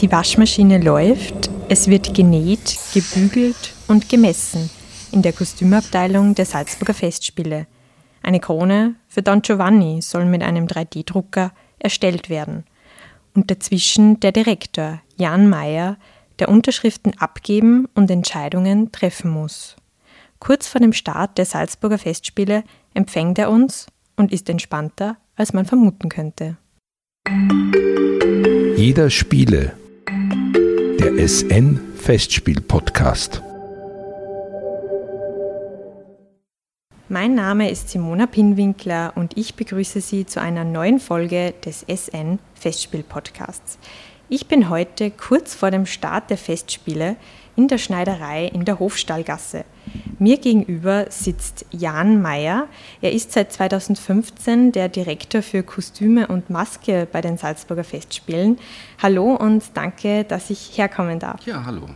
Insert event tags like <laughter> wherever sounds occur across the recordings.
Die Waschmaschine läuft, es wird genäht, gebügelt und gemessen in der Kostümabteilung der Salzburger Festspiele. Eine Krone für Don Giovanni soll mit einem 3D-Drucker erstellt werden. Und dazwischen der Direktor, Jan Mayer, der Unterschriften abgeben und Entscheidungen treffen muss. Kurz vor dem Start der Salzburger Festspiele empfängt er uns und ist entspannter, als man vermuten könnte. Jeder Spiele. Der SN Festspiel Podcast. Mein Name ist Simona Pinwinkler und ich begrüße Sie zu einer neuen Folge des SN Festspiel Podcasts. Ich bin heute kurz vor dem Start der Festspiele in der Schneiderei in der Hofstallgasse. Mir gegenüber sitzt Jan Meyer. Er ist seit 2015 der Direktor für Kostüme und Maske bei den Salzburger Festspielen. Hallo und danke, dass ich herkommen darf. Ja, hallo.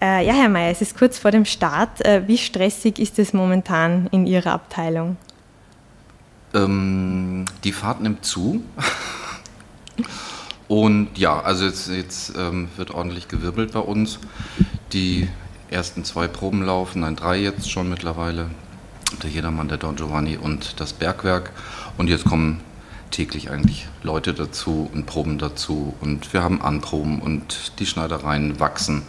Äh, ja, Herr Meyer, es ist kurz vor dem Start. Äh, wie stressig ist es momentan in Ihrer Abteilung? Ähm, die Fahrt nimmt zu. Und ja, also jetzt, jetzt ähm, wird ordentlich gewirbelt bei uns. Die ersten zwei Proben laufen, nein, drei jetzt schon mittlerweile. Der Jedermann, der Don Giovanni und das Bergwerk. Und jetzt kommen täglich eigentlich Leute dazu und Proben dazu. Und wir haben Anproben und die Schneidereien wachsen.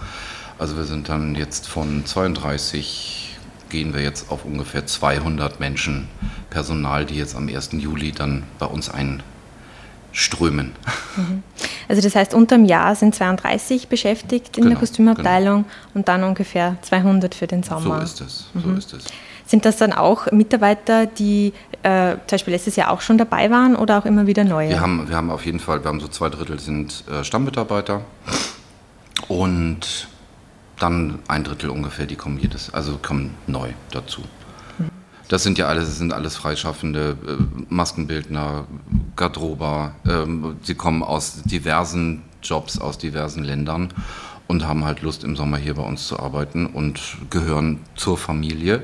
Also wir sind dann jetzt von 32 gehen wir jetzt auf ungefähr 200 Menschen Personal, die jetzt am 1. Juli dann bei uns ein strömen. Mhm. Also das heißt, unterm Jahr sind 32 beschäftigt in genau, der Kostümabteilung genau. und dann ungefähr 200 für den Sommer. So ist es. So mhm. ist es. Sind das dann auch Mitarbeiter, die äh, zum Beispiel letztes Jahr auch schon dabei waren oder auch immer wieder neue? Wir haben, wir haben auf jeden Fall, wir haben so zwei Drittel sind äh, Stammmitarbeiter und dann ein Drittel ungefähr, die kommen jedes, also kommen neu dazu. Das sind ja alles, sind alles freischaffende äh, Maskenbildner, Garderober. Ähm, sie kommen aus diversen Jobs, aus diversen Ländern und haben halt Lust im Sommer hier bei uns zu arbeiten und gehören zur Familie.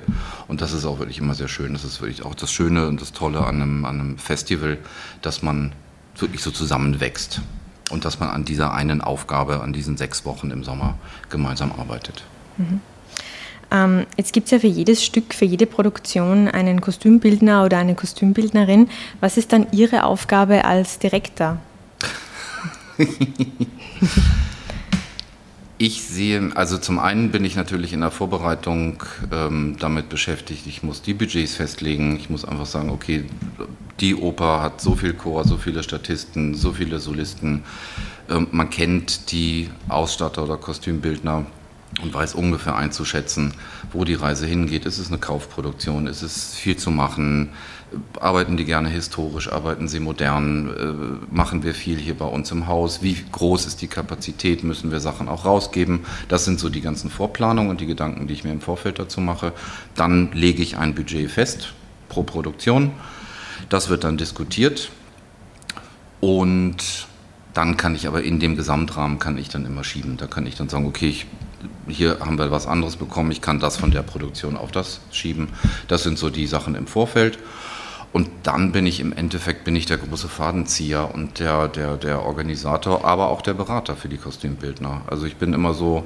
Und das ist auch wirklich immer sehr schön. Das ist wirklich auch das Schöne und das Tolle an einem, an einem Festival, dass man wirklich so zusammenwächst und dass man an dieser einen Aufgabe, an diesen sechs Wochen im Sommer gemeinsam arbeitet. Mhm. Ähm, jetzt gibt es ja für jedes Stück, für jede Produktion einen Kostümbildner oder eine Kostümbildnerin. Was ist dann Ihre Aufgabe als Direktor? <laughs> Ich sehe, also zum einen bin ich natürlich in der Vorbereitung ähm, damit beschäftigt, ich muss die Budgets festlegen, ich muss einfach sagen, okay, die Oper hat so viel Chor, so viele Statisten, so viele Solisten, ähm, man kennt die Ausstatter oder Kostümbildner und weiß ungefähr einzuschätzen, wo die Reise hingeht. Ist es eine Kaufproduktion? Ist es viel zu machen? Arbeiten die gerne historisch? Arbeiten sie modern? Äh, machen wir viel hier bei uns im Haus? Wie groß ist die Kapazität? Müssen wir Sachen auch rausgeben? Das sind so die ganzen Vorplanungen und die Gedanken, die ich mir im Vorfeld dazu mache. Dann lege ich ein Budget fest pro Produktion. Das wird dann diskutiert und dann kann ich aber in dem Gesamtrahmen kann ich dann immer schieben. Da kann ich dann sagen, okay, ich hier haben wir was anderes bekommen, ich kann das von der Produktion auf das schieben. Das sind so die Sachen im Vorfeld. Und dann bin ich im Endeffekt bin ich der große Fadenzieher und der, der, der Organisator, aber auch der Berater für die Kostümbildner. Also ich bin immer so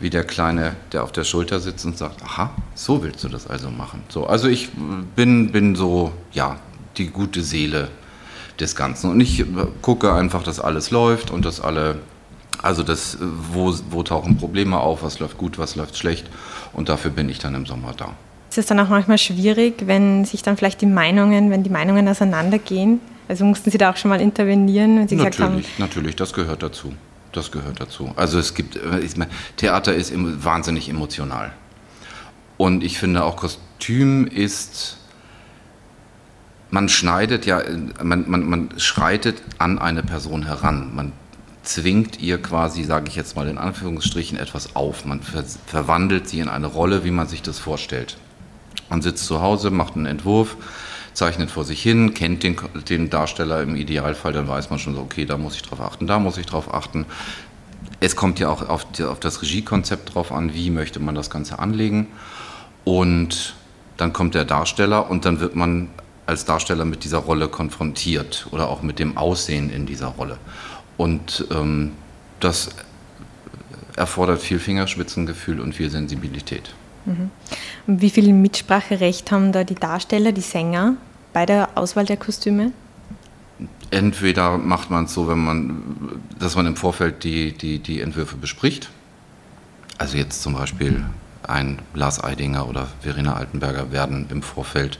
wie der Kleine, der auf der Schulter sitzt und sagt, aha, so willst du das also machen. So, also ich bin, bin so, ja, die gute Seele des Ganzen. Und ich gucke einfach, dass alles läuft und dass alle also das, wo, wo tauchen Probleme auf, was läuft gut, was läuft schlecht und dafür bin ich dann im Sommer da. Ist es dann auch manchmal schwierig, wenn sich dann vielleicht die Meinungen, wenn die Meinungen auseinandergehen? Also mussten Sie da auch schon mal intervenieren, wenn Sie natürlich, gesagt haben? Natürlich, das gehört dazu. Das gehört dazu. Also es gibt, Theater ist wahnsinnig emotional. Und ich finde auch Kostüm ist, man schneidet ja, man, man, man schreitet an eine Person heran. Man zwingt ihr quasi, sage ich jetzt mal in Anführungsstrichen, etwas auf. Man ver verwandelt sie in eine Rolle, wie man sich das vorstellt. Man sitzt zu Hause, macht einen Entwurf, zeichnet vor sich hin, kennt den, den Darsteller im Idealfall, dann weiß man schon so, okay, da muss ich drauf achten, da muss ich drauf achten. Es kommt ja auch auf, die, auf das Regiekonzept drauf an, wie möchte man das Ganze anlegen. Und dann kommt der Darsteller und dann wird man als Darsteller mit dieser Rolle konfrontiert oder auch mit dem Aussehen in dieser Rolle. Und ähm, das erfordert viel Fingerspitzengefühl und viel Sensibilität. Mhm. Und wie viel Mitspracherecht haben da die Darsteller, die Sänger bei der Auswahl der Kostüme? Entweder macht man es so, wenn man, dass man im Vorfeld die, die, die Entwürfe bespricht. Also jetzt zum Beispiel ein Lars Eidinger oder Verena Altenberger werden im Vorfeld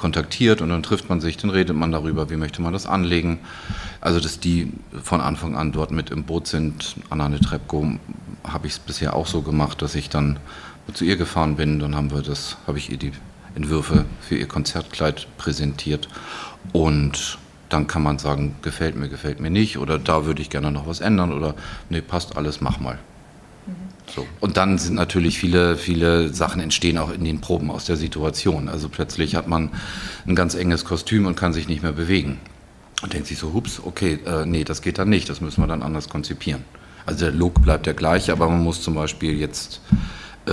kontaktiert und dann trifft man sich, dann redet man darüber, wie möchte man das anlegen. Also, dass die von Anfang an dort mit im Boot sind. Anna Netrebko habe ich es bisher auch so gemacht, dass ich dann zu ihr gefahren bin. Dann haben wir das, habe ich ihr die Entwürfe für ihr Konzertkleid präsentiert und dann kann man sagen, gefällt mir, gefällt mir nicht oder da würde ich gerne noch was ändern oder nee, passt alles, mach mal. So. Und dann sind natürlich viele, viele Sachen entstehen auch in den Proben aus der Situation. Also plötzlich hat man ein ganz enges Kostüm und kann sich nicht mehr bewegen. Und denkt sich so, hups, okay, äh, nee, das geht dann nicht, das müssen wir dann anders konzipieren. Also der Look bleibt der gleiche, aber man muss zum Beispiel jetzt äh,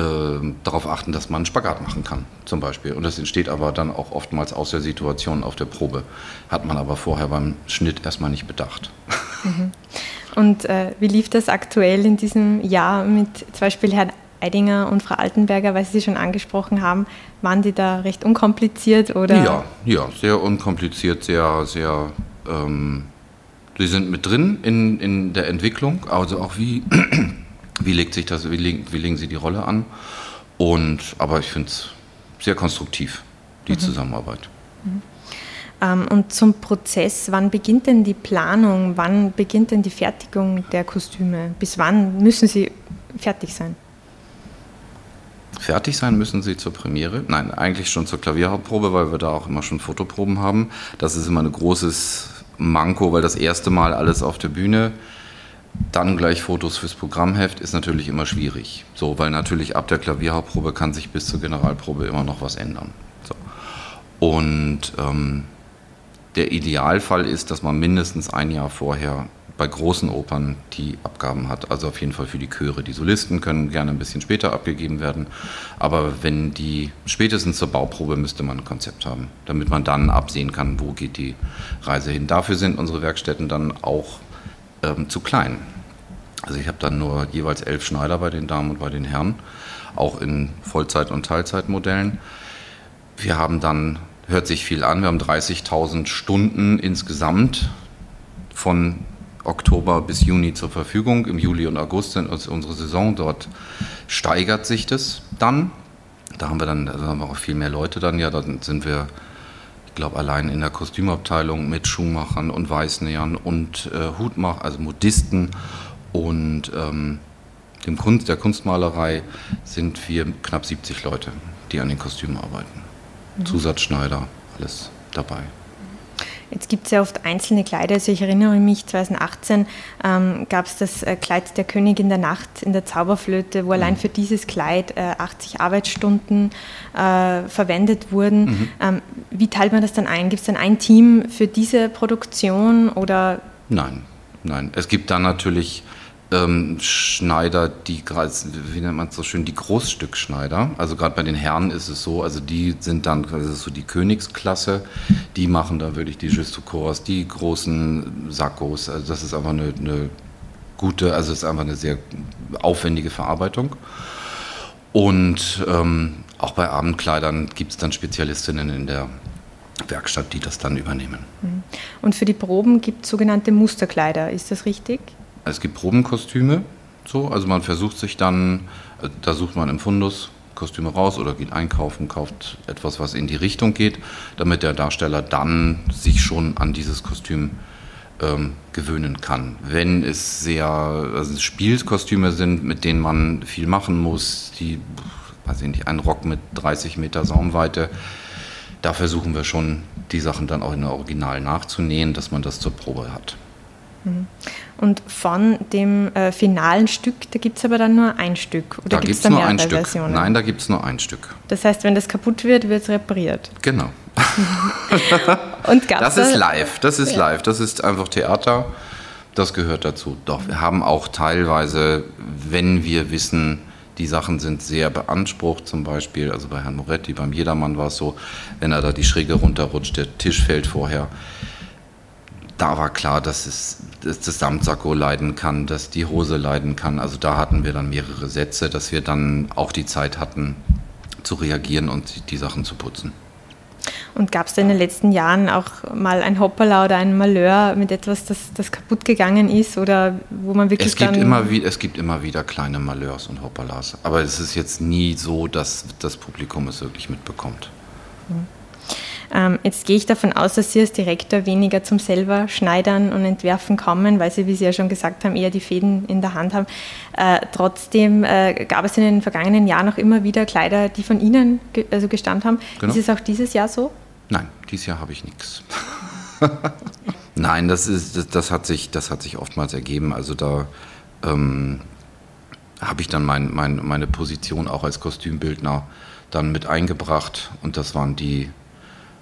darauf achten, dass man einen Spagat machen kann, zum Beispiel. Und das entsteht aber dann auch oftmals aus der Situation auf der Probe. Hat man aber vorher beim Schnitt erstmal nicht bedacht. <laughs> <laughs> Mhm. Und äh, wie lief das aktuell in diesem Jahr mit zum Beispiel Herrn Eidinger und Frau Altenberger, weil Sie sie schon angesprochen haben? Waren die da recht unkompliziert oder? Ja, ja, sehr unkompliziert, sehr, sehr. Ähm, die sind mit drin in, in der Entwicklung, also auch wie, <clears throat> wie legt sich das, wie legen, wie legen sie die Rolle an. Und aber ich finde es sehr konstruktiv, die mhm. Zusammenarbeit. Mhm. Ähm, und zum Prozess, wann beginnt denn die Planung, wann beginnt denn die Fertigung der Kostüme? Bis wann müssen sie fertig sein? Fertig sein müssen sie zur Premiere. Nein, eigentlich schon zur Klavierhauptprobe, weil wir da auch immer schon Fotoproben haben. Das ist immer ein großes Manko, weil das erste Mal alles auf der Bühne, dann gleich Fotos fürs Programmheft ist natürlich immer schwierig. So, weil natürlich ab der Klavierhauptprobe kann sich bis zur Generalprobe immer noch was ändern. So. Und ähm, der Idealfall ist, dass man mindestens ein Jahr vorher bei großen Opern die Abgaben hat. Also auf jeden Fall für die Chöre. Die Solisten können gerne ein bisschen später abgegeben werden. Aber wenn die spätestens zur Bauprobe müsste man ein Konzept haben, damit man dann absehen kann, wo geht die Reise hin. Dafür sind unsere Werkstätten dann auch ähm, zu klein. Also ich habe dann nur jeweils elf Schneider bei den Damen und bei den Herren, auch in Vollzeit- und Teilzeitmodellen. Wir haben dann hört sich viel an. Wir haben 30.000 Stunden insgesamt von Oktober bis Juni zur Verfügung. Im Juli und August sind unsere Saison. Dort steigert sich das dann. Da haben wir dann da haben wir auch viel mehr Leute dann. Ja, dann sind wir, ich glaube, allein in der Kostümabteilung mit Schuhmachern und Weißnähern und äh, Hutmachern, also Modisten und ähm, dem Kunst, der Kunstmalerei sind wir knapp 70 Leute, die an den Kostümen arbeiten. Zusatzschneider, alles dabei. Jetzt gibt es ja oft einzelne Kleider. Also ich erinnere mich, 2018 ähm, gab es das äh, Kleid der Königin der Nacht in der Zauberflöte, wo mhm. allein für dieses Kleid äh, 80 Arbeitsstunden äh, verwendet wurden. Mhm. Ähm, wie teilt man das dann ein? Gibt es dann ein Team für diese Produktion oder? Nein, nein. Es gibt dann natürlich ähm, Schneider, die gerade, wie nennt man es so schön, die Großstückschneider. Also gerade bei den Herren ist es so, also die sind dann, ist so die Königsklasse, die machen da wirklich die Justucors, die großen Sakkos. Also das ist einfach eine, eine gute, also es ist einfach eine sehr aufwendige Verarbeitung. Und ähm, auch bei Abendkleidern gibt es dann Spezialistinnen in der Werkstatt, die das dann übernehmen. Mhm. Und für die Proben gibt es sogenannte Musterkleider, ist das richtig? Es gibt Probenkostüme, so, also man versucht sich dann, äh, da sucht man im Fundus Kostüme raus oder geht einkaufen, kauft etwas, was in die Richtung geht, damit der Darsteller dann sich schon an dieses Kostüm ähm, gewöhnen kann. Wenn es sehr also Spielkostüme sind, mit denen man viel machen muss, die, weiß ich nicht, ein Rock mit 30 Meter Saumweite, da versuchen wir schon, die Sachen dann auch in der Original nachzunähen, dass man das zur Probe hat. Mhm. Und von dem äh, finalen Stück, da gibt es aber dann nur ein Stück. Oder gibt es da mehrere ein Stück. Versionen? Nein, da gibt es nur ein Stück. Das heißt, wenn das kaputt wird, wird es repariert. Genau. <laughs> Und gab's das ist live. Das ist ja. live. Das ist einfach Theater. Das gehört dazu. Doch, wir haben auch teilweise, wenn wir wissen, die Sachen sind sehr beansprucht, zum Beispiel, also bei Herrn Moretti, beim Jedermann war es so, wenn er da die Schräge runterrutscht, der Tisch fällt vorher da war klar, dass, es, dass das Samtsacko leiden kann, dass die Hose leiden kann. Also da hatten wir dann mehrere Sätze, dass wir dann auch die Zeit hatten zu reagieren und die Sachen zu putzen. Und gab es da in den letzten Jahren auch mal ein Hoppala oder ein Malheur mit etwas, das, das kaputt gegangen ist oder wo man wirklich es gibt dann immer wie, Es gibt immer wieder kleine Malheurs und Hoppalas. Aber es ist jetzt nie so, dass das Publikum es wirklich mitbekommt. Ähm, jetzt gehe ich davon aus, dass Sie als Direktor weniger zum selber Schneidern und Entwerfen kommen, weil Sie, wie Sie ja schon gesagt haben, eher die Fäden in der Hand haben. Äh, trotzdem äh, gab es in den vergangenen Jahren auch immer wieder Kleider, die von Ihnen ge also gestammt haben. Genau. Ist es auch dieses Jahr so? Nein, dieses Jahr habe ich nichts. <laughs> Nein, das, ist, das, das, hat sich, das hat sich oftmals ergeben. Also da ähm, habe ich dann mein, mein, meine Position auch als Kostümbildner dann mit eingebracht und das waren die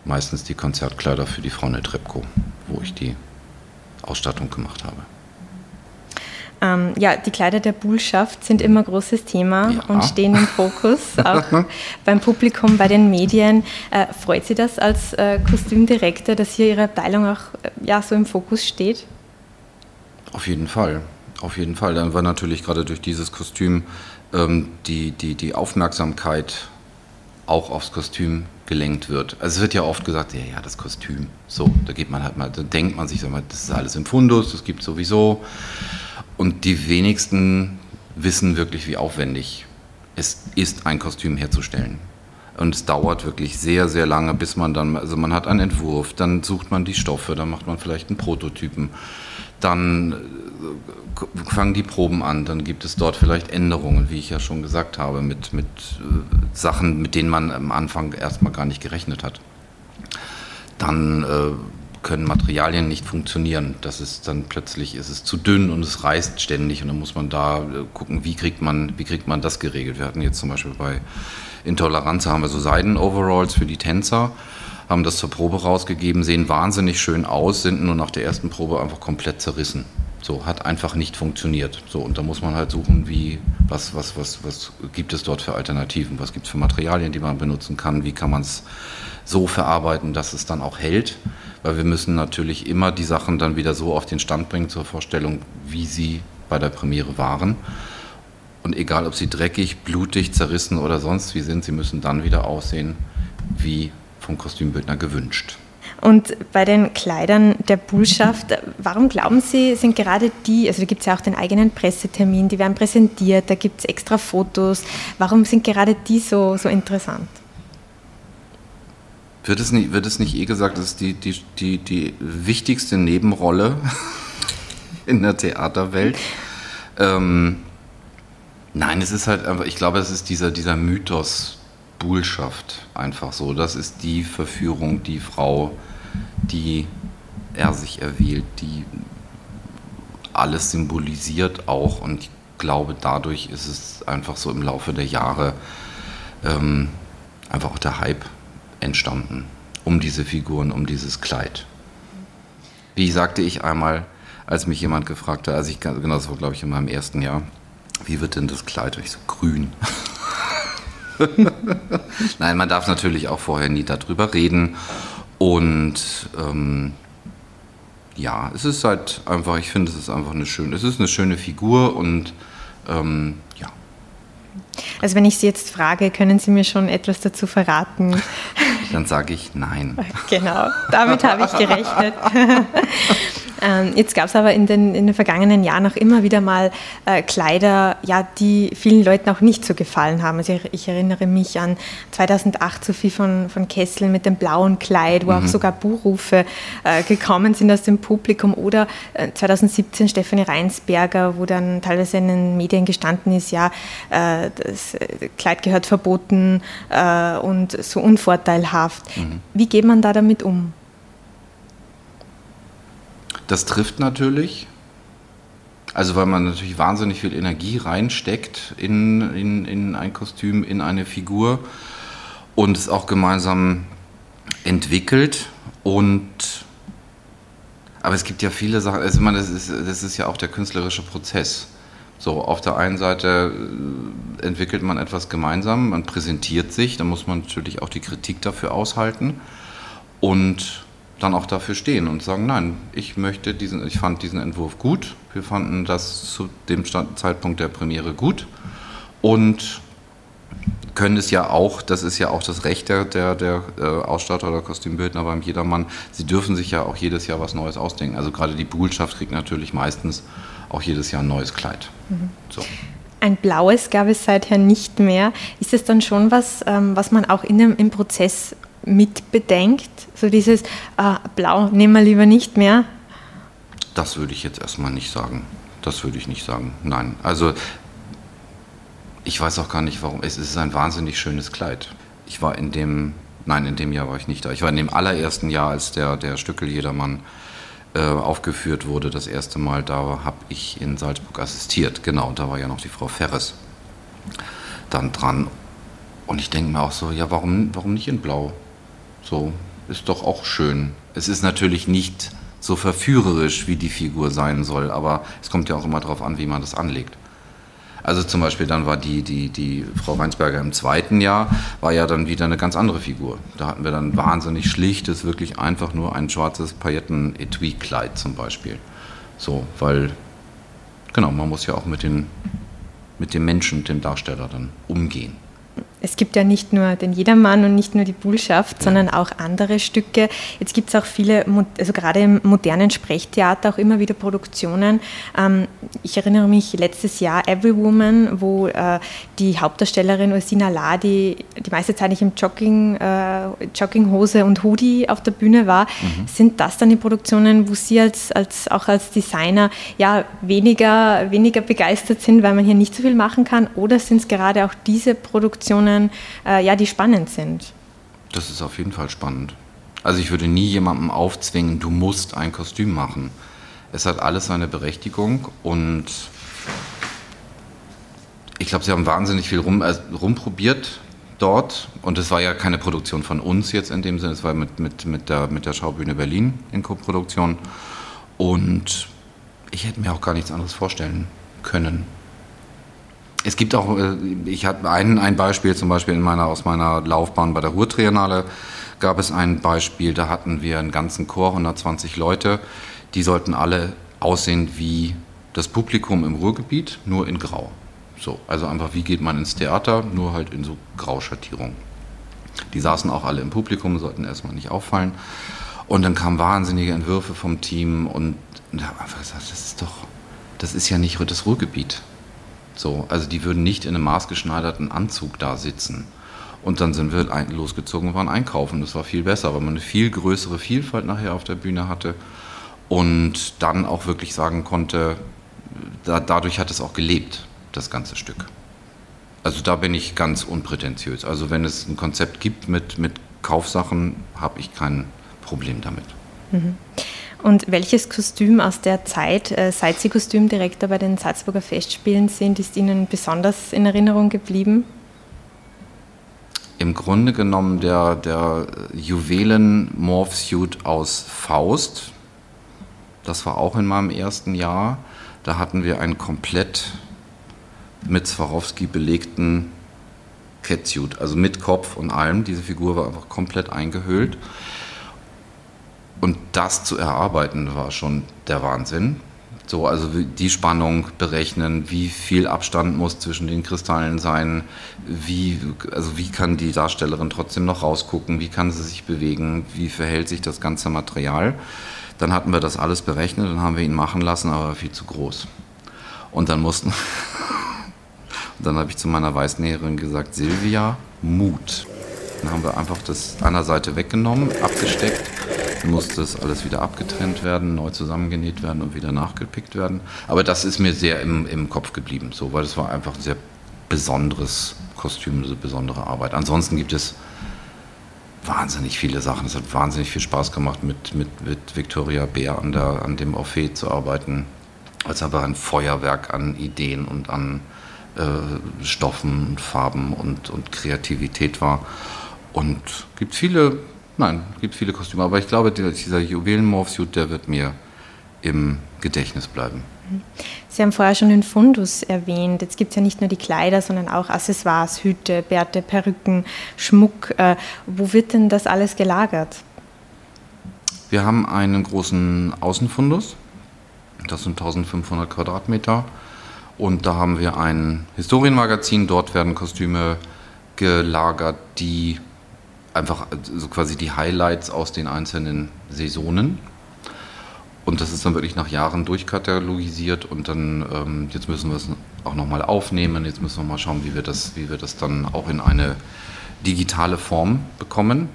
meistens die Konzertkleider für die Frau Netrebko, wo ich die Ausstattung gemacht habe. Ähm, ja, die Kleider der Bullschaft sind immer großes Thema ja. und stehen im Fokus, <laughs> auch beim Publikum, bei den Medien. Äh, freut Sie das als äh, Kostümdirektor, dass hier Ihre Abteilung auch äh, ja, so im Fokus steht? Auf jeden Fall. Auf jeden Fall. Dann war natürlich gerade durch dieses Kostüm ähm, die, die, die Aufmerksamkeit auch aufs Kostüm gelenkt wird. Also es wird ja oft gesagt, ja, ja, das Kostüm. So, da geht man halt mal, da denkt man sich, das ist alles im Fundus, das gibt sowieso. Und die wenigsten wissen wirklich, wie aufwendig es ist, ein Kostüm herzustellen. Und es dauert wirklich sehr, sehr lange, bis man dann, also man hat einen Entwurf, dann sucht man die Stoffe, dann macht man vielleicht einen Prototypen, dann fangen die Proben an, dann gibt es dort vielleicht Änderungen, wie ich ja schon gesagt habe, mit, mit äh, Sachen, mit denen man am Anfang erstmal gar nicht gerechnet hat. Dann äh, können Materialien nicht funktionieren. Das ist dann plötzlich ist es zu dünn und es reißt ständig und dann muss man da äh, gucken, wie kriegt man, wie kriegt man das geregelt. Wir hatten jetzt zum Beispiel bei Intoleranz haben wir so Seiden-Overalls für die Tänzer haben das zur Probe rausgegeben, sehen wahnsinnig schön aus, sind nur nach der ersten Probe einfach komplett zerrissen. So, hat einfach nicht funktioniert. So, und da muss man halt suchen, wie, was, was, was, was gibt es dort für Alternativen, was gibt es für Materialien, die man benutzen kann, wie kann man es so verarbeiten, dass es dann auch hält. Weil wir müssen natürlich immer die Sachen dann wieder so auf den Stand bringen zur Vorstellung, wie sie bei der Premiere waren. Und egal, ob sie dreckig, blutig, zerrissen oder sonst wie sind, sie müssen dann wieder aussehen wie vom Kostümbildner gewünscht. Und bei den Kleidern der Bullschaft, warum glauben Sie, sind gerade die, also da gibt es ja auch den eigenen Pressetermin, die werden präsentiert, da gibt es extra Fotos, warum sind gerade die so, so interessant? Wird es, nicht, wird es nicht eh gesagt, das ist die, die, die, die wichtigste Nebenrolle <laughs> in der Theaterwelt? Ähm, nein, es ist halt einfach, ich glaube, es ist dieser, dieser Mythos Buhlschaft einfach so. Das ist die Verführung, die Frau, die er sich erwählt, die alles symbolisiert auch. Und ich glaube, dadurch ist es einfach so im Laufe der Jahre ähm, einfach auch der Hype entstanden um diese Figuren, um dieses Kleid. Wie sagte ich einmal, als mich jemand gefragt hat, als ich, genau das war glaube ich in meinem ersten Jahr, wie wird denn das Kleid? Ich so, grün. <laughs> Nein, man darf natürlich auch vorher nie darüber reden. Und ähm, ja, es ist halt einfach, ich finde, es ist einfach eine schöne, es ist eine schöne Figur und ähm, ja. Also wenn ich Sie jetzt frage, können Sie mir schon etwas dazu verraten? Dann sage ich nein. <laughs> Genau, damit habe ich gerechnet. <laughs> Ähm, jetzt gab es aber in den, in den vergangenen Jahren auch immer wieder mal äh, Kleider, ja, die vielen Leuten auch nicht so gefallen haben. Also ich, ich erinnere mich an 2008 Sophie von, von Kessel mit dem blauen Kleid, wo mhm. auch sogar Buchrufe äh, gekommen sind aus dem Publikum. Oder äh, 2017 Stefanie Reinsberger, wo dann teilweise in den Medien gestanden ist, ja, äh, das äh, Kleid gehört verboten äh, und so unvorteilhaft. Mhm. Wie geht man da damit um? Das trifft natürlich. Also weil man natürlich wahnsinnig viel Energie reinsteckt in, in, in ein Kostüm, in eine Figur und es auch gemeinsam entwickelt. Und aber es gibt ja viele Sachen, also ich meine, das ist, das ist ja auch der künstlerische Prozess. So, auf der einen Seite äh, entwickelt man etwas gemeinsam, man präsentiert sich, da muss man natürlich auch die Kritik dafür aushalten. Und dann auch dafür stehen und sagen, nein, ich möchte diesen, ich fand diesen Entwurf gut. Wir fanden das zu dem Zeitpunkt der Premiere gut und können es ja auch, das ist ja auch das Recht der, der, der äh, Ausstatter oder Kostümbildner beim Jedermann, sie dürfen sich ja auch jedes Jahr was Neues ausdenken. Also gerade die Buhlschaft kriegt natürlich meistens auch jedes Jahr ein neues Kleid. Mhm. So. Ein blaues gab es seither nicht mehr. Ist es dann schon was, ähm, was man auch in dem, im Prozess mit bedenkt? So dieses äh, Blau nehmen wir lieber nicht mehr? Das würde ich jetzt erstmal nicht sagen. Das würde ich nicht sagen. Nein. Also ich weiß auch gar nicht warum. Es ist ein wahnsinnig schönes Kleid. Ich war in dem, nein, in dem Jahr war ich nicht da. Ich war in dem allerersten Jahr, als der, der Stückel Jedermann äh, aufgeführt wurde, das erste Mal. Da habe ich in Salzburg assistiert. Genau, da war ja noch die Frau Ferres dann dran. Und ich denke mir auch so, ja, warum, warum nicht in Blau? So, ist doch auch schön. Es ist natürlich nicht so verführerisch, wie die Figur sein soll, aber es kommt ja auch immer darauf an, wie man das anlegt. Also zum Beispiel dann war die, die, die Frau Weinsberger im zweiten Jahr, war ja dann wieder eine ganz andere Figur. Da hatten wir dann wahnsinnig schlichtes, wirklich einfach nur ein schwarzes Pailletten-Etui-Kleid zum Beispiel. So, weil, genau, man muss ja auch mit, den, mit dem Menschen, dem Darsteller dann umgehen es gibt ja nicht nur den Jedermann und nicht nur die Bullschaft, sondern auch andere Stücke. Jetzt gibt es auch viele, also gerade im modernen Sprechtheater auch immer wieder Produktionen. Ähm, ich erinnere mich letztes Jahr Every Woman, wo äh, die Hauptdarstellerin Ursina Ladi die meiste Zeit nicht im Jogging, äh, Jogginghose und Hoodie auf der Bühne war. Mhm. Sind das dann die Produktionen, wo Sie als, als, auch als Designer ja weniger, weniger begeistert sind, weil man hier nicht so viel machen kann? Oder sind es gerade auch diese Produktionen, Situationen, äh, ja, die spannend sind. Das ist auf jeden Fall spannend. Also ich würde nie jemandem aufzwingen, du musst ein Kostüm machen. Es hat alles seine Berechtigung und ich glaube, sie haben wahnsinnig viel rum, also rumprobiert dort und es war ja keine Produktion von uns jetzt in dem Sinne, es war mit, mit, mit, der, mit der Schaubühne Berlin in Koproduktion und ich hätte mir auch gar nichts anderes vorstellen können. Es gibt auch, äh, ich habe ein, ein Beispiel zum Beispiel in meiner, aus meiner Laufbahn bei der Ruhrtriennale gab es ein Beispiel, da hatten wir einen ganzen Chor, 120 Leute, die sollten alle aussehen wie das Publikum im Ruhrgebiet, nur in Grau. So, also einfach, wie geht man ins Theater, nur halt in so Grauschattierung. Die saßen auch alle im Publikum, sollten erstmal nicht auffallen. Und dann kamen wahnsinnige Entwürfe vom Team und da habe einfach gesagt, das ist doch, das ist ja nicht das Ruhrgebiet. So, also die würden nicht in einem maßgeschneiderten Anzug da sitzen. Und dann sind wir losgezogen und waren einkaufen. Das war viel besser, weil man eine viel größere Vielfalt nachher auf der Bühne hatte und dann auch wirklich sagen konnte, da, dadurch hat es auch gelebt, das ganze Stück. Also da bin ich ganz unprätentiös. Also wenn es ein Konzept gibt mit, mit Kaufsachen, habe ich kein Problem damit. Mhm. Und welches Kostüm aus der Zeit, äh, seit Sie Kostümdirektor bei den Salzburger Festspielen sind, ist Ihnen besonders in Erinnerung geblieben? Im Grunde genommen der, der Juwelen-Morph-Suit aus Faust. Das war auch in meinem ersten Jahr. Da hatten wir einen komplett mit Swarovski belegten Catsuit, also mit Kopf und allem. Diese Figur war einfach komplett eingehüllt. Und das zu erarbeiten war schon der Wahnsinn. So, also die Spannung berechnen, wie viel Abstand muss zwischen den Kristallen sein, wie, also wie kann die Darstellerin trotzdem noch rausgucken, wie kann sie sich bewegen, wie verhält sich das ganze Material. Dann hatten wir das alles berechnet und haben wir ihn machen lassen, aber viel zu groß. Und dann mussten, und <laughs> dann habe ich zu meiner Weißnäherin gesagt, Silvia, Mut. Dann haben wir einfach das an der Seite weggenommen, abgesteckt musste das alles wieder abgetrennt werden, neu zusammengenäht werden und wieder nachgepickt werden. Aber das ist mir sehr im, im Kopf geblieben, so, weil es war einfach ein sehr besonderes Kostüm, eine besondere Arbeit. Ansonsten gibt es wahnsinnig viele Sachen. Es hat wahnsinnig viel Spaß gemacht, mit, mit, mit Victoria Bär an, der, an dem Orphée zu arbeiten. Als einfach ein Feuerwerk an Ideen und an äh, Stoffen und Farben und, und Kreativität war. Und gibt viele Nein, es gibt viele Kostüme, aber ich glaube, dieser Juwelen-Morphsuit, der wird mir im Gedächtnis bleiben. Sie haben vorher schon den Fundus erwähnt. Jetzt gibt es ja nicht nur die Kleider, sondern auch Accessoires, Hüte, Bärte, Perücken, Schmuck. Äh, wo wird denn das alles gelagert? Wir haben einen großen Außenfundus. Das sind 1500 Quadratmeter. Und da haben wir ein Historienmagazin. Dort werden Kostüme gelagert, die einfach so quasi die Highlights aus den einzelnen Saisonen. Und das ist dann wirklich nach Jahren durchkatalogisiert und dann, ähm, jetzt müssen wir es auch nochmal aufnehmen, jetzt müssen wir mal schauen, wie wir, das, wie wir das dann auch in eine digitale Form bekommen.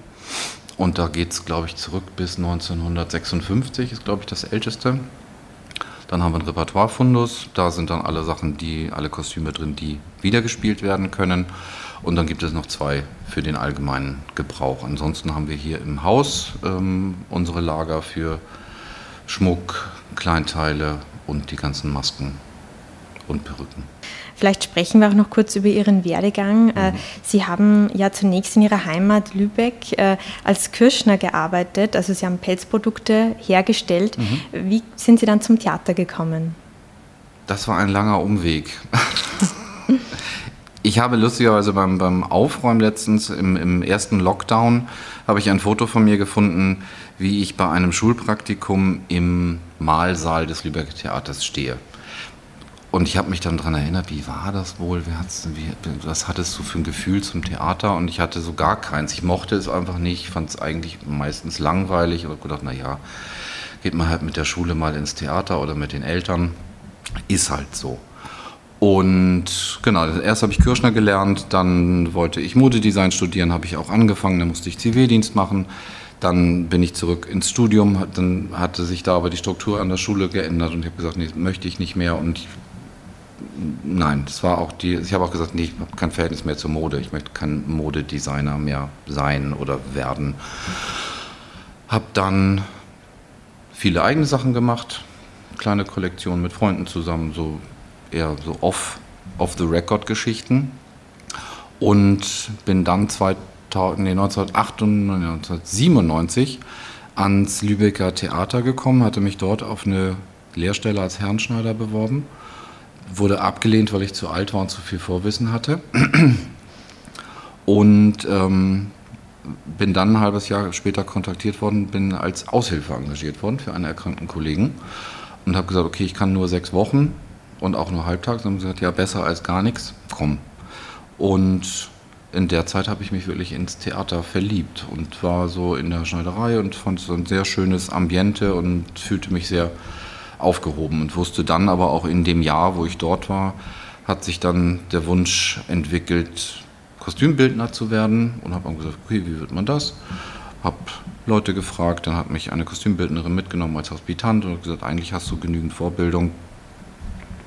Und da geht es, glaube ich, zurück bis 1956, ist, glaube ich, das älteste. Dann haben wir einen Repertoirefundus, da sind dann alle Sachen, die, alle Kostüme drin, die wiedergespielt werden können. Und dann gibt es noch zwei für den allgemeinen Gebrauch. Ansonsten haben wir hier im Haus ähm, unsere Lager für Schmuck, Kleinteile und die ganzen Masken und Perücken. Vielleicht sprechen wir auch noch kurz über Ihren Werdegang. Äh, mhm. Sie haben ja zunächst in Ihrer Heimat Lübeck äh, als Kirschner gearbeitet, also Sie haben Pelzprodukte hergestellt. Mhm. Wie sind Sie dann zum Theater gekommen? Das war ein langer Umweg. <laughs> Ich habe lustigerweise beim, beim Aufräumen letztens im, im, ersten Lockdown habe ich ein Foto von mir gefunden, wie ich bei einem Schulpraktikum im Mahlsaal des Lübecker Theaters stehe. Und ich habe mich dann daran erinnert, wie war das wohl? Wie was hattest du für ein Gefühl zum Theater? Und ich hatte so gar keins. Ich mochte es einfach nicht. Ich fand es eigentlich meistens langweilig. Und habe gedacht, naja, geht man halt mit der Schule mal ins Theater oder mit den Eltern. Ist halt so. Und genau, erst habe ich Kirschner gelernt, dann wollte ich Modedesign studieren, habe ich auch angefangen, dann musste ich Zivildienst machen. Dann bin ich zurück ins Studium, dann hatte sich da aber die Struktur an der Schule geändert und ich habe gesagt, nee, möchte ich nicht mehr. Und ich, nein, das war auch die, ich habe auch gesagt, nee, ich habe kein Verhältnis mehr zur Mode. Ich möchte kein Modedesigner mehr sein oder werden. Habe dann viele eigene Sachen gemacht, kleine Kollektionen mit Freunden zusammen, so eher so off, off the record Geschichten. Und bin dann 2000, nee, 1997 ans Lübecker Theater gekommen, hatte mich dort auf eine Lehrstelle als Herrenschneider beworben, wurde abgelehnt, weil ich zu alt war und zu viel Vorwissen hatte. Und ähm, bin dann ein halbes Jahr später kontaktiert worden, bin als Aushilfe engagiert worden für einen erkrankten Kollegen und habe gesagt, okay, ich kann nur sechs Wochen, und auch nur halbtags. Und haben gesagt, ja, besser als gar nichts, komm. Und in der Zeit habe ich mich wirklich ins Theater verliebt und war so in der Schneiderei und fand so ein sehr schönes Ambiente und fühlte mich sehr aufgehoben und wusste dann aber auch in dem Jahr, wo ich dort war, hat sich dann der Wunsch entwickelt, Kostümbildner zu werden und habe dann gesagt, okay, wie wird man das? Habe Leute gefragt, dann hat mich eine Kostümbildnerin mitgenommen als Hospitant und gesagt, eigentlich hast du genügend Vorbildung,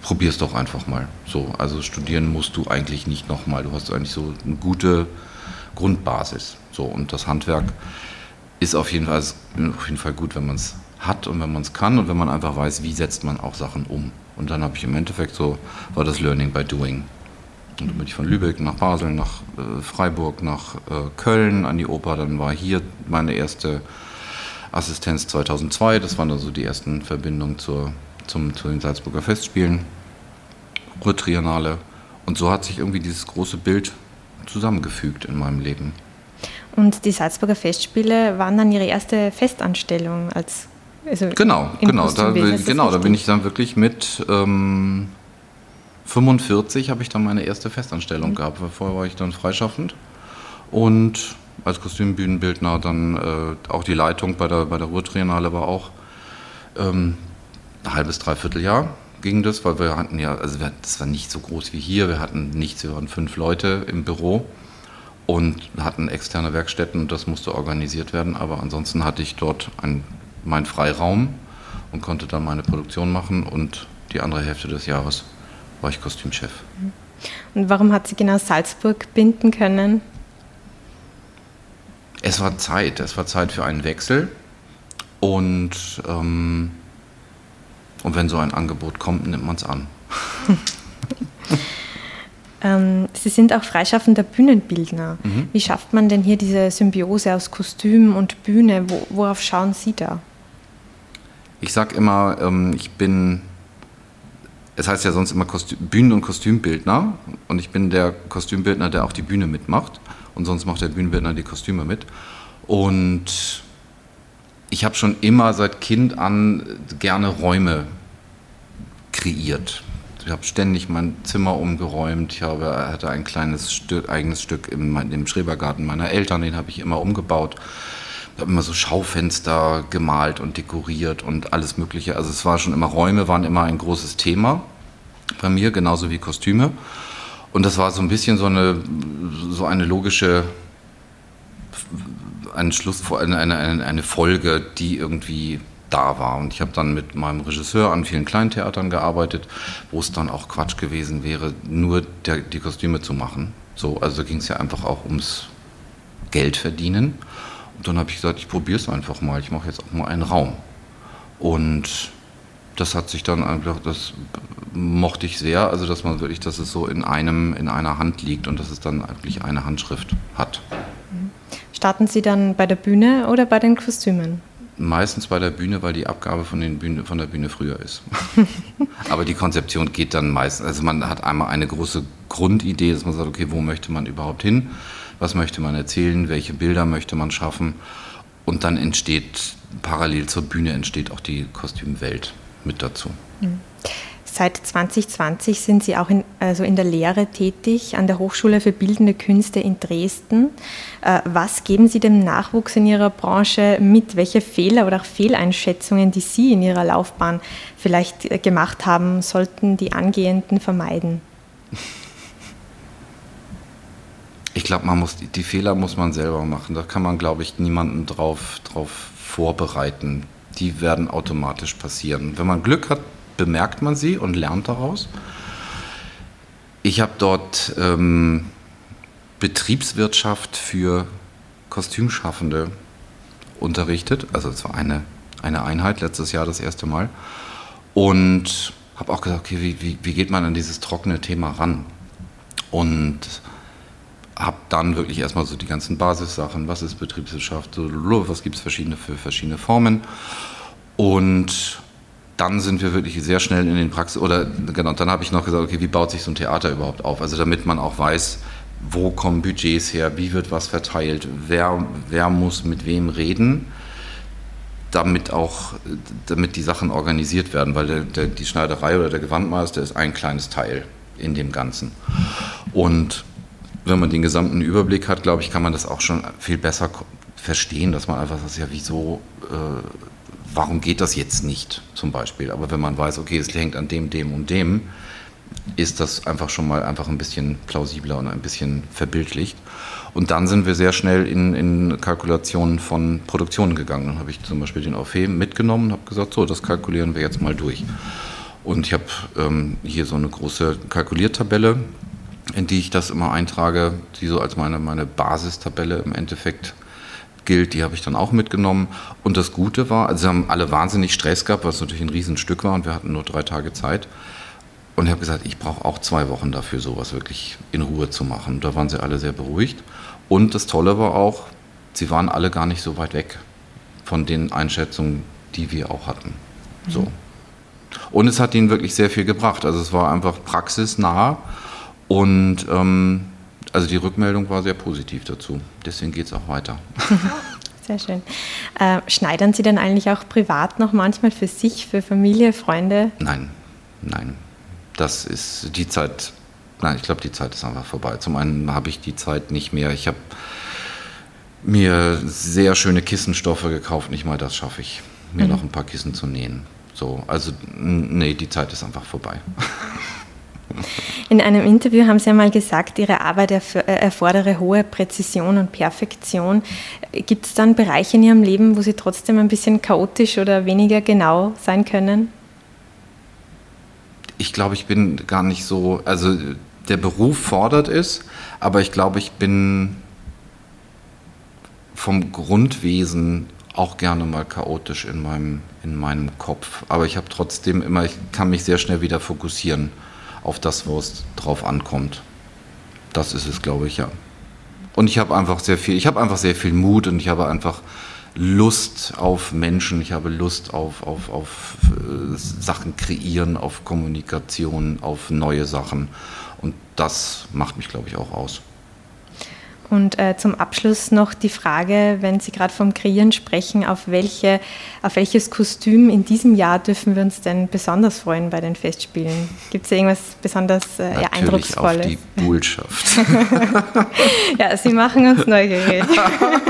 probier es doch einfach mal. So, also studieren musst du eigentlich nicht nochmal. Du hast eigentlich so eine gute Grundbasis. So, und das Handwerk ist auf jeden Fall, auf jeden Fall gut, wenn man es hat und wenn man es kann und wenn man einfach weiß, wie setzt man auch Sachen um. Und dann habe ich im Endeffekt so, war das Learning by Doing. Und dann bin ich von Lübeck nach Basel, nach äh, Freiburg, nach äh, Köln an die Oper. Dann war hier meine erste Assistenz 2002. Das waren dann so die ersten Verbindungen zur zum, zu den Salzburger Festspielen, Ruhr-Triennale. Und so hat sich irgendwie dieses große Bild zusammengefügt in meinem Leben. Und die Salzburger Festspiele waren dann Ihre erste Festanstellung als also genau, genau, da, genau, da bin ich dann wirklich mit ähm, 45 habe ich dann meine erste Festanstellung mhm. gehabt, vorher war ich dann freischaffend und als Kostümbühnenbildner dann äh, auch die Leitung bei der, bei der Ruhrtriennale war auch ähm, ein halbes, dreiviertel Jahr ging das, weil wir hatten ja, also wir, das war nicht so groß wie hier, wir hatten nichts, wir waren fünf Leute im Büro und hatten externe Werkstätten und das musste organisiert werden, aber ansonsten hatte ich dort ein, meinen Freiraum und konnte dann meine Produktion machen und die andere Hälfte des Jahres war ich Kostümchef. Und warum hat sie genau Salzburg binden können? Es war Zeit, es war Zeit für einen Wechsel und ähm, und wenn so ein Angebot kommt, nimmt man es an. <laughs> ähm, Sie sind auch freischaffender Bühnenbildner. Mhm. Wie schafft man denn hier diese Symbiose aus Kostüm und Bühne? Wo, worauf schauen Sie da? Ich sage immer, ähm, ich bin, es heißt ja sonst immer Kostüm, Bühnen- und Kostümbildner. Und ich bin der Kostümbildner, der auch die Bühne mitmacht. Und sonst macht der Bühnenbildner die Kostüme mit. Und ich habe schon immer seit Kind an gerne Räume kreiert. Ich habe ständig mein Zimmer umgeräumt. Ich habe, hatte ein kleines Stück, eigenes Stück im, im Schrebergarten meiner Eltern, den habe ich immer umgebaut. Ich habe immer so Schaufenster gemalt und dekoriert und alles Mögliche. Also es war schon immer, Räume waren immer ein großes Thema bei mir, genauso wie Kostüme. Und das war so ein bisschen so eine, so eine logische ein Schluss, eine, eine, eine Folge, die irgendwie da war. Und ich habe dann mit meinem Regisseur an vielen Kleintheatern gearbeitet, wo es dann auch Quatsch gewesen wäre, nur der, die Kostüme zu machen. So, also ging es ja einfach auch ums Geld verdienen. Und dann habe ich gesagt, ich probiere es einfach mal. Ich mache jetzt auch mal einen Raum. Und das hat sich dann einfach, das mochte ich sehr, also dass man wirklich, dass es so in einem, in einer Hand liegt und dass es dann wirklich eine Handschrift hat. Starten Sie dann bei der Bühne oder bei den Kostümen? Meistens bei der Bühne, weil die Abgabe von, den Bühne, von der Bühne früher ist. <laughs> Aber die Konzeption geht dann meistens, also man hat einmal eine große Grundidee, dass man sagt, okay, wo möchte man überhaupt hin? Was möchte man erzählen? Welche Bilder möchte man schaffen? Und dann entsteht, parallel zur Bühne entsteht auch die Kostümwelt mit dazu. Mhm. Seit 2020 sind Sie auch in, also in der Lehre tätig an der Hochschule für Bildende Künste in Dresden. Äh, was geben Sie dem Nachwuchs in Ihrer Branche mit? Welche Fehler oder auch Fehleinschätzungen, die Sie in Ihrer Laufbahn vielleicht äh, gemacht haben, sollten die Angehenden vermeiden? Ich glaube, man muss die Fehler muss man selber machen. Da kann man, glaube ich, niemanden drauf, drauf vorbereiten. Die werden automatisch passieren. Wenn man Glück hat, bemerkt man sie und lernt daraus. Ich habe dort ähm, Betriebswirtschaft für Kostümschaffende unterrichtet. Also es war eine, eine Einheit, letztes Jahr das erste Mal. Und habe auch gesagt, okay, wie, wie, geht man an dieses trockene Thema ran? Und habe dann wirklich erstmal so die ganzen Basissachen, was ist Betriebswirtschaft, was gibt es verschiedene für verschiedene Formen. Und dann sind wir wirklich sehr schnell in den Praxis, oder genau, dann habe ich noch gesagt, okay, wie baut sich so ein Theater überhaupt auf? Also damit man auch weiß, wo kommen Budgets her, wie wird was verteilt, wer, wer muss mit wem reden, damit auch, damit die Sachen organisiert werden, weil der, der, die Schneiderei oder der Gewandmeister ist ein kleines Teil in dem Ganzen. Und wenn man den gesamten Überblick hat, glaube ich, kann man das auch schon viel besser verstehen, dass man einfach sagt, ja, wieso äh, warum geht das jetzt nicht zum Beispiel. Aber wenn man weiß, okay, es hängt an dem, dem und dem, ist das einfach schon mal einfach ein bisschen plausibler und ein bisschen verbildlicht. Und dann sind wir sehr schnell in, in Kalkulationen von Produktionen gegangen. Dann habe ich zum Beispiel den Orphe mitgenommen und habe gesagt, so, das kalkulieren wir jetzt mal durch. Und ich habe ähm, hier so eine große Kalkuliertabelle, in die ich das immer eintrage, die so als meine, meine Basistabelle im Endeffekt gilt, die habe ich dann auch mitgenommen. Und das Gute war, also sie haben alle wahnsinnig Stress gehabt, was natürlich ein Riesenstück war und wir hatten nur drei Tage Zeit. Und ich habe gesagt, ich brauche auch zwei Wochen dafür, sowas wirklich in Ruhe zu machen. Da waren sie alle sehr beruhigt. Und das Tolle war auch, sie waren alle gar nicht so weit weg von den Einschätzungen, die wir auch hatten. So. Mhm. Und es hat ihnen wirklich sehr viel gebracht. Also es war einfach praxisnah und ähm, also die Rückmeldung war sehr positiv dazu. Deswegen geht es auch weiter. <laughs> Sehr schön. Äh, schneidern Sie denn eigentlich auch privat noch manchmal für sich, für Familie, Freunde? Nein, nein. Das ist die Zeit, nein, ich glaube, die Zeit ist einfach vorbei. Zum einen habe ich die Zeit nicht mehr. Ich habe mir sehr schöne Kissenstoffe gekauft. Nicht mal das schaffe ich, mir mhm. noch ein paar Kissen zu nähen. So, also nee, die Zeit ist einfach vorbei. <laughs> In einem Interview haben Sie einmal gesagt, Ihre Arbeit äh, erfordere hohe Präzision und Perfektion. Gibt es dann Bereiche in Ihrem Leben, wo Sie trotzdem ein bisschen chaotisch oder weniger genau sein können? Ich glaube, ich bin gar nicht so, also der Beruf fordert es, aber ich glaube, ich bin vom Grundwesen auch gerne mal chaotisch in meinem, in meinem Kopf. Aber ich habe trotzdem immer, ich kann mich sehr schnell wieder fokussieren auf das, wo es drauf ankommt. Das ist es, glaube ich, ja. Und ich habe einfach sehr viel, ich habe einfach sehr viel Mut und ich habe einfach Lust auf Menschen, ich habe Lust auf, auf, auf äh, Sachen kreieren, auf Kommunikation, auf neue Sachen. Und das macht mich, glaube ich, auch aus. Und äh, zum Abschluss noch die Frage, wenn Sie gerade vom Kreieren sprechen, auf, welche, auf welches Kostüm in diesem Jahr dürfen wir uns denn besonders freuen bei den Festspielen? Gibt es irgendwas besonders äh, ja, Eindrucksvolles? Auf die Bullschaft. <laughs> ja, Sie machen uns neugierig.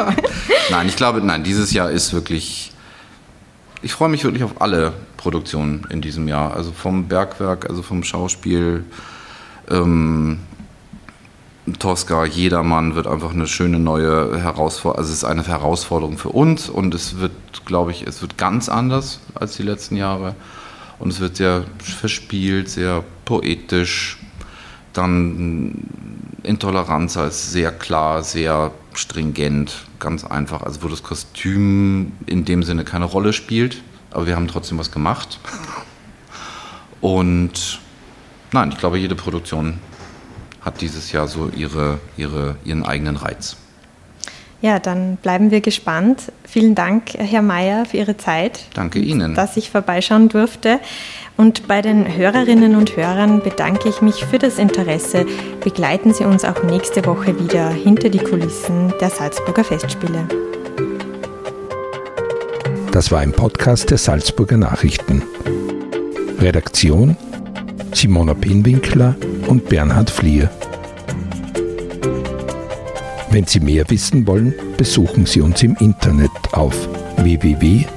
<laughs> nein, ich glaube, nein, dieses Jahr ist wirklich. Ich freue mich wirklich auf alle Produktionen in diesem Jahr. Also vom Bergwerk, also vom Schauspiel. Ähm, Tosca, jedermann wird einfach eine schöne neue Herausforderung. Also es ist eine Herausforderung für uns und es wird, glaube ich, es wird ganz anders als die letzten Jahre. Und es wird sehr verspielt, sehr poetisch. Dann Intoleranz ist sehr klar, sehr stringent, ganz einfach. Also wo das Kostüm in dem Sinne keine Rolle spielt, aber wir haben trotzdem was gemacht. Und nein, ich glaube, jede Produktion hat dieses Jahr so ihre, ihre, ihren eigenen Reiz. Ja, dann bleiben wir gespannt. Vielen Dank, Herr Mayer, für Ihre Zeit. Danke Ihnen. Dass ich vorbeischauen durfte. Und bei den Hörerinnen und Hörern bedanke ich mich für das Interesse. Begleiten Sie uns auch nächste Woche wieder hinter die Kulissen der Salzburger Festspiele. Das war ein Podcast der Salzburger Nachrichten. Redaktion Simona Pinwinkler und Bernhard Flier. Wenn Sie mehr wissen wollen, besuchen Sie uns im Internet auf www.sn.at.